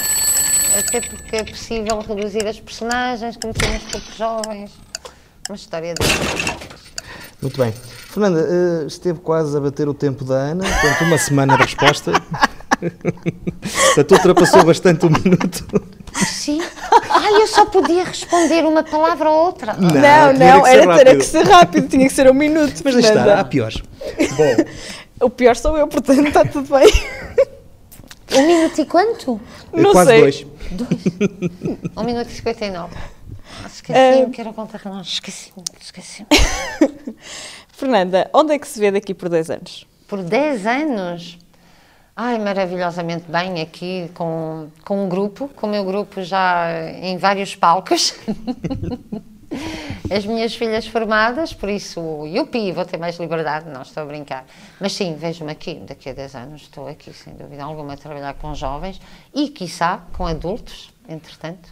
Até porque é possível reduzir as personagens, conhecemos poucos jovens. Uma história de. Muito bem. Fernanda, uh, esteve quase a bater o tempo da Ana, portanto, uma semana de resposta. Portanto, ultrapassou bastante o minuto. Sim. Ai, eu só podia responder uma palavra ou outra. Não, não, não era ter que ser rápido, tinha que ser um minuto. Mas está, há piores. Bom. O pior sou eu, portanto está tudo bem. Um minuto e quanto? Não Quase sei. dois. dois. Um minuto e cinquenta e nove. Esqueci-me, uh... quero contar não. Esqueci-me, esqueci-me. Fernanda, onde é que se vê daqui por 10 anos? Por 10 anos? Ai, maravilhosamente bem aqui com, com um grupo, com o meu grupo já em vários palcos. as minhas filhas formadas, por isso, yupi, vou ter mais liberdade, não estou a brincar. Mas sim, vejo-me aqui, daqui a 10 anos estou aqui, sem dúvida alguma, a trabalhar com jovens e, quiçá, com adultos, entretanto.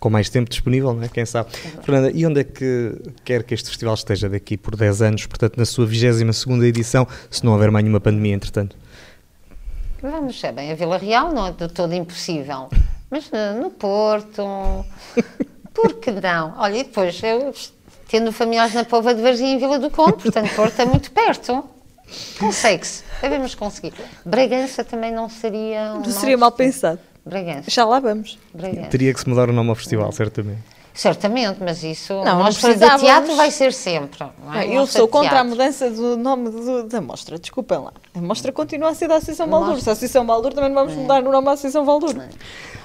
Com mais tempo disponível, não é? Quem sabe. Fernanda, e onde é que quer que este festival esteja daqui por 10 anos, portanto, na sua 22 edição, se não houver mais nenhuma pandemia, entretanto? Vamos, é bem, a Vila Real não é de todo impossível, mas no Porto, por que não? Olha, e depois, eu tendo familiares na Pova de Varzim em Vila do Conde, portanto, Porto é muito perto. Consegue-se, devemos conseguir. Bragança também não seria. Um não seria mal pensado. Bragança. Já lá vamos. Bragança. Teria que se mudar o nome ao festival, certamente. Certamente, mas isso não, mostra de teatro vai ser sempre. É? Eu sou contra a mudança do nome do, da mostra, desculpem lá. A mostra continua a ser da Associação Valdur. Se a Associação Valdur também não vamos é. mudar o nome da Associação Valdur.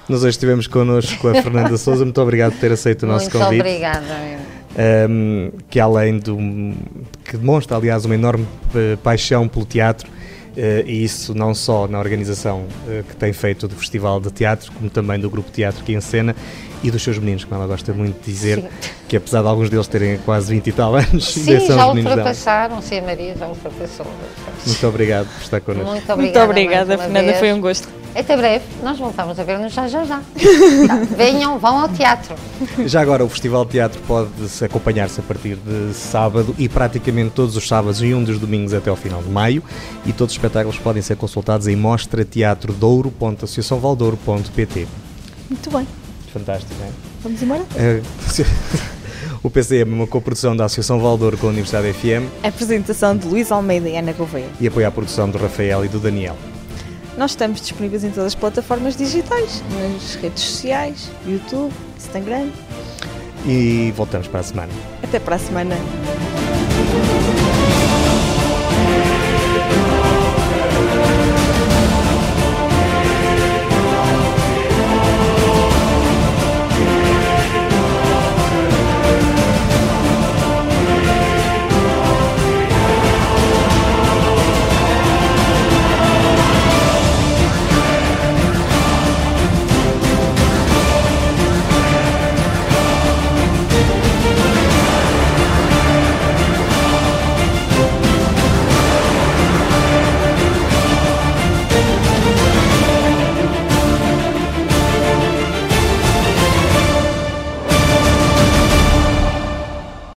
Nós hoje estivemos connosco a Fernanda Souza. Muito obrigado por ter aceito o nosso Muito convite. Muito obrigada. Um, que além do que demonstra aliás uma enorme uh, paixão pelo teatro e isso não só na organização uh, que tem feito do Festival de Teatro, como também do Grupo Teatro que encena e dos seus meninos, como ela gosta muito de dizer, Sim. que apesar de alguns deles terem quase 20 e tal anos, Sim, já ultrapassaram, sim, a Maria já ultrapassou. Muito obrigado por estar connosco. Muito obrigada, muito obrigada Fernanda, vez. foi um gosto. Até breve, nós voltamos a ver-nos já já já. tá, venham, vão ao teatro. Já agora, o Festival de Teatro pode acompanhar-se a partir de sábado e praticamente todos os sábados e um dos domingos até ao final de maio. E todos os espetáculos podem ser consultados em mostrateatrodouro.associaçãovaldouro.pt. Muito bem. Fantástico, não é? Vamos embora? o PCM é uma coprodução da Associação Valdouro com a Universidade FM. Apresentação de Luís Almeida e Ana Gouveia. E apoia a produção do Rafael e do Daniel. Nós estamos disponíveis em todas as plataformas digitais, nas redes sociais, YouTube, Instagram. E voltamos para a semana. Até para a semana.